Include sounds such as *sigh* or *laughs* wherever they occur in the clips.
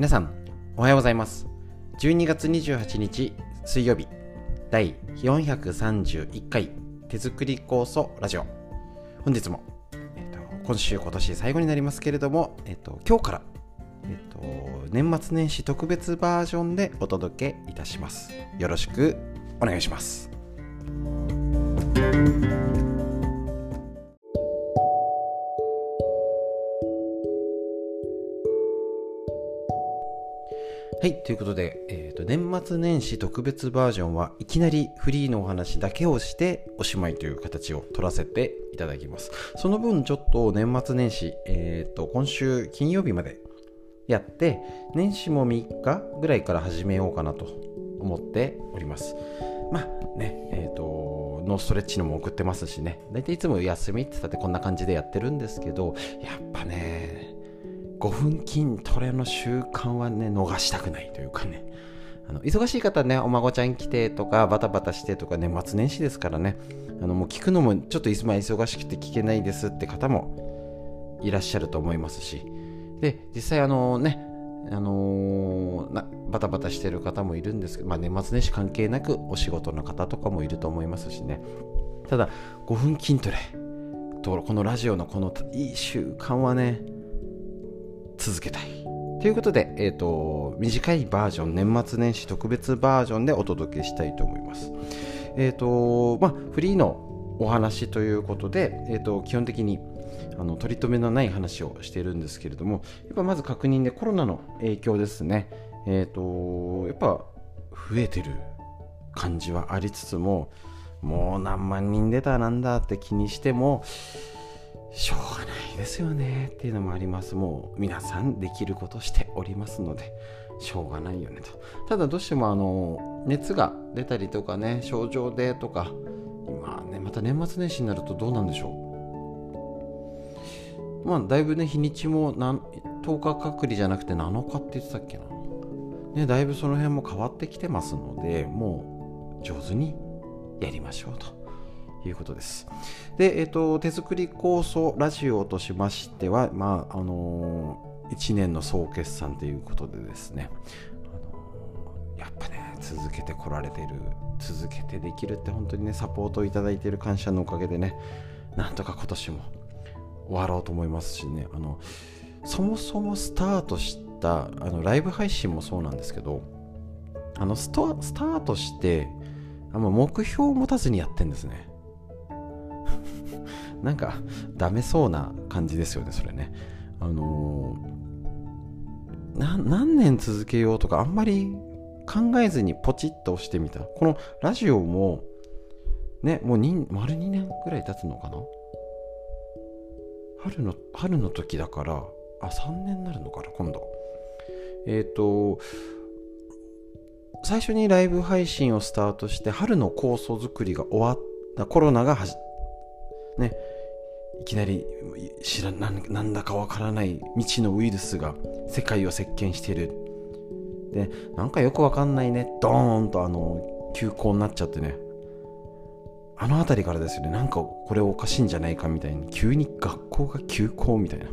皆さんおはようございます。12月28日水曜日。第431回手作り酵素ラジオ。本日も、えっと、今週今年最後になりますけれども、えっと、今日から、えっと、年末年始特別バージョンでお届けいたします。よろしくお願いします。はい、ということで、えーと、年末年始特別バージョンはいきなりフリーのお話だけをしておしまいという形を取らせていただきます。その分ちょっと年末年始、えーと、今週金曜日までやって、年始も3日ぐらいから始めようかなと思っております。まあね、えっ、ー、と、ノーストレッチのも送ってますしね、大体いつも休みって言ったってこんな感じでやってるんですけど、やっぱね、5分筋トレの習慣はね逃したくないというかね。あの忙しい方ねお孫ちゃん来てとかバタバタしてとか年末年始ですからね。あのもう聞くのもちょっといつも忙しくて聞けないですって方もいらっしゃると思いますし。で実際あのねあのー、なバタバタしてる方もいるんですけど、まあ、年末年始関係なくお仕事の方とかもいると思いますしね。ただ5分筋トレとこのラジオのこのいい習慣はね続けたい。ということで、えっ、ー、と、短いバージョン、年末年始特別バージョンでお届けしたいと思います。えっ、ー、と、まあ、フリーのお話ということで、えっ、ー、と、基本的にあの取り留めのない話をしているんですけれども、やっぱまず確認でコロナの影響ですね。えっ、と、やっぱ増えてる感じはありつつも、もう何万人出たなんだって気にしても、しょうがないですよねっていうのもあります。もう皆さんできることしておりますのでしょうがないよねと。ただどうしてもあの熱が出たりとかね症状でとか今ねまた年末年始になるとどうなんでしょう。まあだいぶね日にちも何10日隔離じゃなくて7日って言ってたっけな。ねだいぶその辺も変わってきてますのでもう上手にやりましょうと。いうことです。で、えっ、と、手作り構想ラジオとしましては、まあ、あのー、1年の総決算ということでですね、あの、やっぱね、続けてこられている、続けてできるって本当にね、サポートをいただいている感謝のおかげでね、なんとか今年も終わろうと思いますしね、あの、そもそもスタートしたあのライブ配信もそうなんですけど、あのストスタートしてあの目標を持たずにやってんですね。なんかダメそうな感じですよねそれね。あのー、何年続けようとかあんまり考えずにポチッと押してみた。このラジオもねもう丸2年ぐらい経つのかな？春の春の時だからあ3年になるのかな今度。えっ、ー、と最初にライブ配信をスタートして春の構想作りが終わったコロナがねいきなり知らなんだかわからない未知のウイルスが世界を席巻してる。でなんかよくわかんないね。ドーンとあの休校になっちゃってね。あの辺りからですよね。なんかこれおかしいんじゃないかみたいに急に学校が休校みたいな。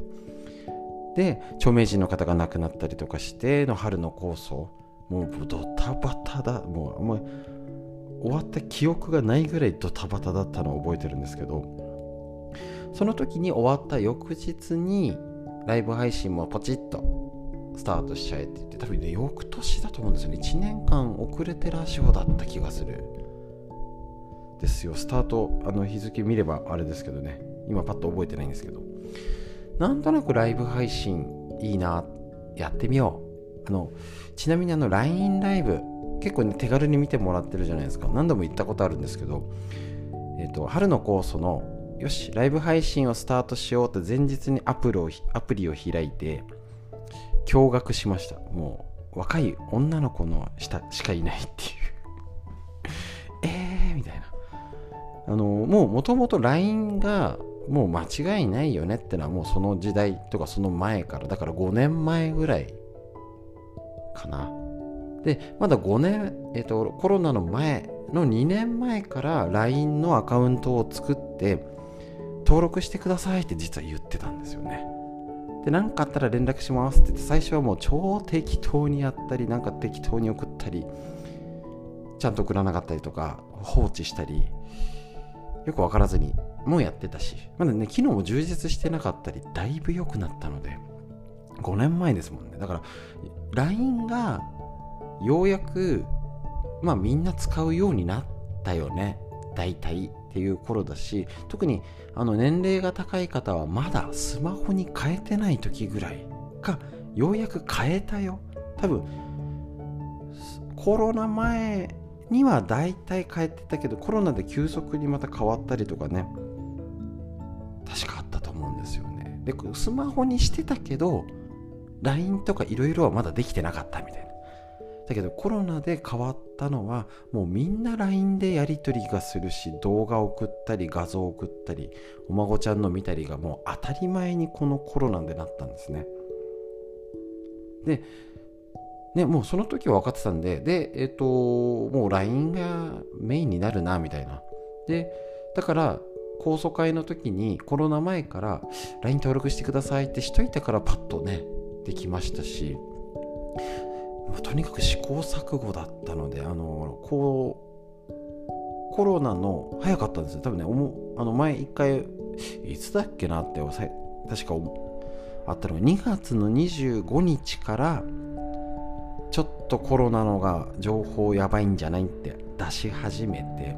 で著名人の方が亡くなったりとかしての春の構想。もうドタバタだ。もうあんまり終わった記憶がないぐらいドタバタだったのを覚えてるんですけど。その時に終わった翌日にライブ配信もポチッとスタートしちゃえって言って多分ね翌年だと思うんですよね。1年間遅れてラジオだった気がする。ですよ。スタートあの日付見ればあれですけどね。今パッと覚えてないんですけど。なんとなくライブ配信いいなやってみよう。あのちなみにあの LINE ライブ結構ね手軽に見てもらってるじゃないですか。何度も言ったことあるんですけどえっ、ー、と春の酵素のよし、ライブ配信をスタートしようと前日にアプリをアプリを開いて、驚愕しました。もう、若い女の子の下しかいないっていう *laughs* えーみたいな。あの、もうもともと LINE がもう間違いないよねってのはもうその時代とかその前から、だから5年前ぐらいかな。で、まだ5年、えっ、と、コロナの前の2年前から LINE のアカウントを作って、登録してくださいって実は言ってたんですよね。で何かあったら連絡しますって言って最初はもう超適当にやったりなんか適当に送ったりちゃんと送らなかったりとか放置したりよく分からずにもうやってたし。まだね機能も充実してなかったりだいぶ良くなったので5年前ですもんね。だから LINE がようやくまあみんな使うようになったよね。大体。っていう頃だし特にあの年齢が高い方はまだスマホに変えてない時ぐらいがようやく変えたよ。多分コロナ前には大体変えてたけどコロナで急速にまた変わったりとかね確かあったと思うんですよね。でスマホにしてたけど LINE とかいろいろはまだできてなかったみたいな。だけどコロナで変わったのはもうみんな LINE でやり取りがするし動画送ったり画像送ったりお孫ちゃんの見たりがもう当たり前にこのコロナでなったんですねでね、もうその時は分かってたんで、で、えっ、ー、と、もう LINE がメインになるな、みたいな。で、だから、高層会の時にコロナ前から LINE 登録してくださいってしといたからパッとね、できましたし、とにかく試行錯誤だったので、あの、こう、コロナの早かったんですよ。多分ね、あの前一回、いつだっけなって、確かあったのが2月の25日からちょっとコロナのが情報やばいんじゃないって出し始めて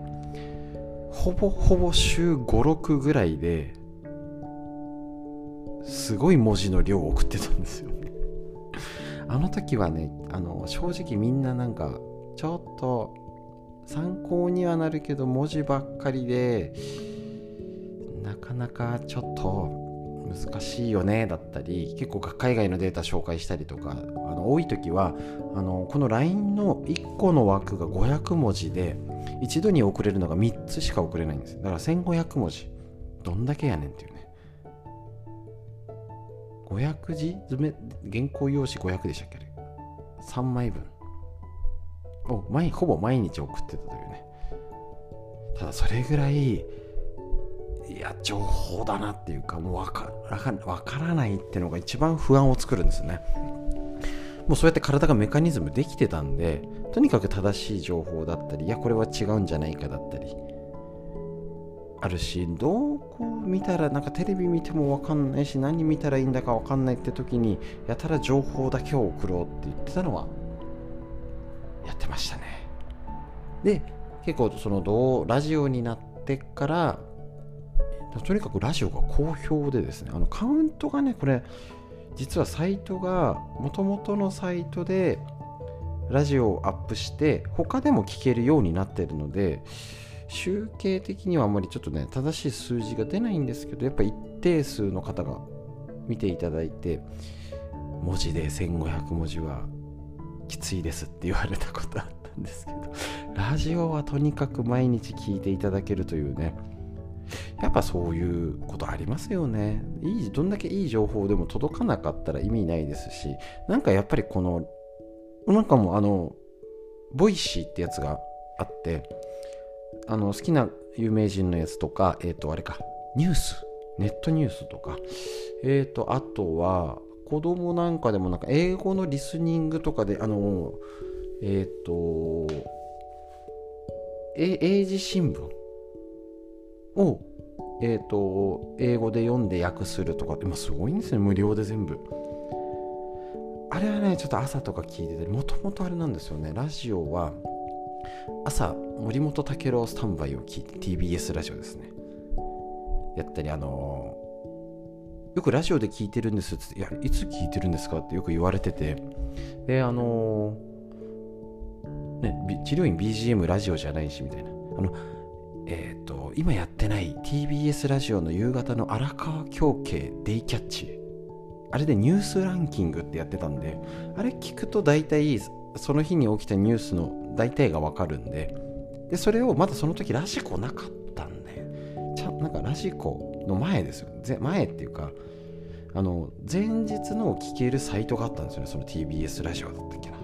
ほぼほぼ週56ぐらいですごい文字の量を送ってたんですよあの時はねあの正直みんななんかちょっと参考にはなるけど文字ばっかりでなかなかちょっと難しいよねだったり結構海外のデータ紹介したりとかあの多い時はあのこの LINE の1個の枠が500文字で一度に送れるのが3つしか送れないんですだから1500文字どんだけやねんっていうね。500字詰め原稿用紙500でしたっけあれ。3枚分。を毎ほぼ毎日送ってたというね。ただそれぐらいいや情報だなっていうかもう分からからないっていうのが一番不安を作るんですよね。もうそうやって体がメカニズムできてたんでとにかく正しい情報だったりいやこれは違うんじゃないかだったりあるしどこ見たらなんかテレビ見ても分かんないし何見たらいいんだか分かんないって時にやたら情報だけを送ろうって言ってたのはやってましたね。で結構そのどうラジオになってからとにかくラジオが好評でですねあのカウントがねこれ実はサイトがもともとのサイトでラジオをアップして他でも聞けるようになってるので集計的にはあんまりちょっとね正しい数字が出ないんですけどやっぱ一定数の方が見ていただいて文字で1500文字はきついですって言われたことあったんですけどラジオはとにかく毎日聞いていただけるというねやっぱそういうことありますよね。いい、どんだけいい情報でも届かなかったら意味ないですし、なんかやっぱりこの、なんかもうあの、 Voicy ってやつがあって、あの、好きな有名人のやつとか、えっ、ー、と、あれか、ニュース、ネットニュースとか、えっ、ー、と、あとは、子供なんかでもなんか英語のリスニングとかで、あの、えっ、ー、と、英字新聞を、えーと、英語で読んで訳するとか今すごいんですね。無料で全部。あれはねちょっと朝とか聞いててもともとあれなんですよね。ラジオは朝森本武郎スタンバイを聞いて TBS ラジオですね。やったりあのー、よくラジオで聞いてるんですっていやいつ聞いてるんですか？ってよく言われてて。であのー、ね治療院 BGM ラジオじゃないしみたいな。あのえっ、ー、と、今やってない TBS ラジオの夕方の荒川京慶デイキャッチ。あれでニュースランキングってやってたんで、あれ聞くと大体その日に起きたニュースの大体がわかるんで、で、それをまだその時ラジコなかったんで、ちゃなんかラジコの前ですよ。前っていうか、あの、前日の聞けるサイトがあったんですよね。その TBS ラジオだったっけな。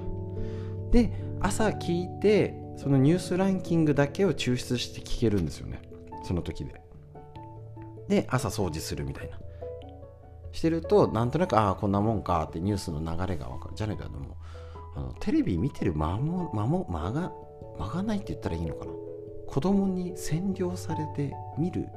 で、朝聞いて、そのニュースランキングだけを抽出して聞けるんですよねその時でで朝掃除するみたいなしてるとなんとなくああこんなもんかってニュースの流れが分かるじゃないかでもあのテレビ見てる間も間も間が間がないって言ったらいいのかな？子供に占領されて見る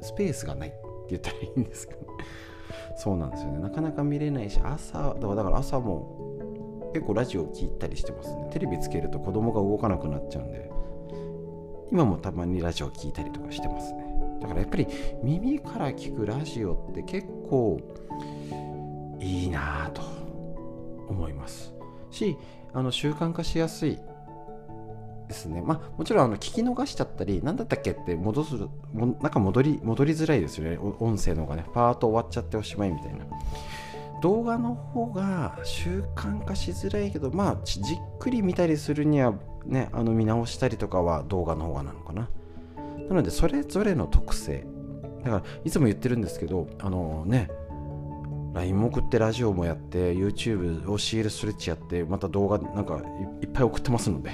スペースがないって言ったらいいんですかね？*laughs* そうなんですよね。なかなか見れないし朝だから朝も結構ラジオ聞いたりしてますね。テレビつけると子供が動かなくなっちゃうんで今もたまにラジオ聞いたりとかしてますね。だからやっぱり耳から聞くラジオって結構いいなぁと思います。しあの習慣化しやすいですね。まあ、もちろんあの聞き逃しちゃったり、何だったっけって戻すも、なんか戻り、戻りづらいですよね。音声の方がね、パート終わっちゃっておしまいみたいな。動画の方が習慣化しづらいけど、まあ、じっくり見たりするには、ね、あの見直したりとかは動画の方がなのかな。なので、それぞれの特性。だから、いつも言ってるんですけど、あのね、LINE も送ってラジオもやって YouTube を CL ストレッチやってまた動画なんかいっぱい送ってますので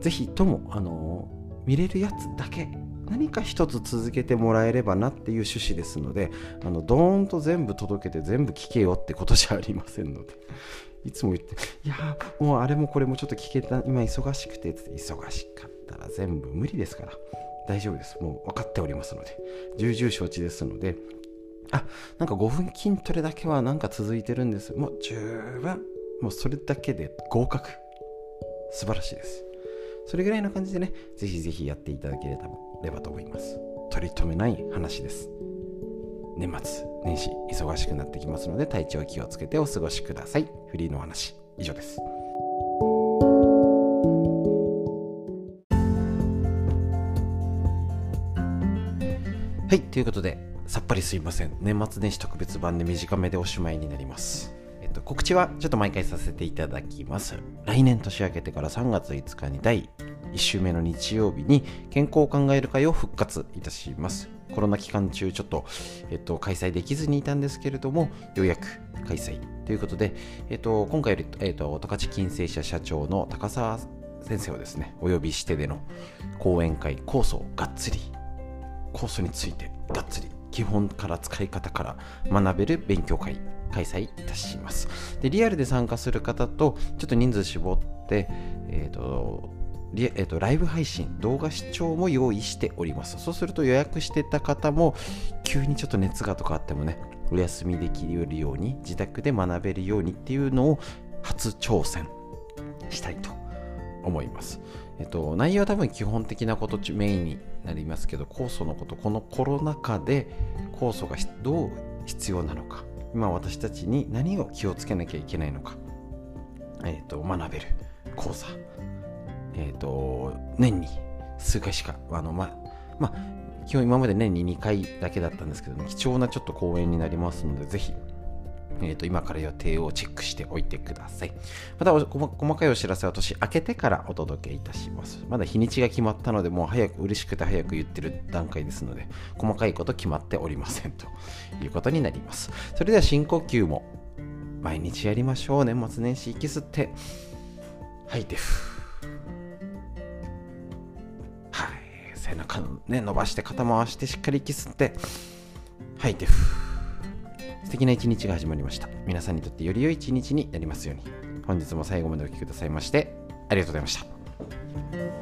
ぜひとも、あの見れるやつだけ何か一つ続けてもらえればなっていう趣旨ですのであのドーンと全部届けて全部聞けよってことじゃありませんのでいつも言っていやもうあれもこれもちょっと聞けた今忙しくて」って忙しかったら全部無理ですから大丈夫です。もう分かっておりますので重々承知ですのであなんか5分筋トレだけはなんか続いてるんですもう十分もうそれだけで合格素晴らしいですそれぐらいの感じでね、ぜひぜひやっていただければと思います。取り留めない話です。年末年始忙しくなってきますので体調気をつけてお過ごしください。フリーの話以上です。はい、ということで、さっぱりすいません。年末年始特別版で短めでおしまいになりますえ。っと、告知はちょっと毎回させていただきます。来年年明けてから3月5日に第1週目の日曜日に健康を考える会を復活いたします。コロナ期間中ちょっと、えっと、開催できずにいたんですけれども、ようやく開催ということで、えっと、今回より、えっと、高知金星社社長の高澤先生をですね、お呼びしてでの講演会、酵素がっつり、酵素についてがっつり、基本から使い方から学べる勉強会開催いたします。で、リアルで参加する方と、ちょっと人数絞って、えっ、ー、と、えーと、ライブ配信、動画視聴も用意しております。そうすると予約してた方も、急にちょっと熱がとかあってもね、お休みできるように、自宅で学べるようにっていうのを初挑戦したいと思います。えっと、内容は多分基本的なことメインになりますけど、酵素のこと、このコロナ禍で酵素がどう必要なのか、今私たちに何を気をつけなきゃいけないのか、えーと、学べる。講座、えーと、年に数回しかあのままあ基本今まで年に2回だけだったんですけど、貴重なちょっと講演になりますのでぜひえーと、今から予定をチェックしておいてください。また細かいお知らせは年明けてからお届けいたします。まだ日にちが決まったので、もう早く、嬉しくて早く言ってる段階ですので、細かいこと決まっておりませんと *laughs* いうことになります。それでは深呼吸も毎日やりましょう。年末年始息吸って、吐いて、はい、背中ね、伸ばして肩回してしっかり息吸って、吐いてふ、素敵な一日が始まりました。皆さんにとってより良い一日になりますように。本日も最後までお聴きくださいましてありがとうございました。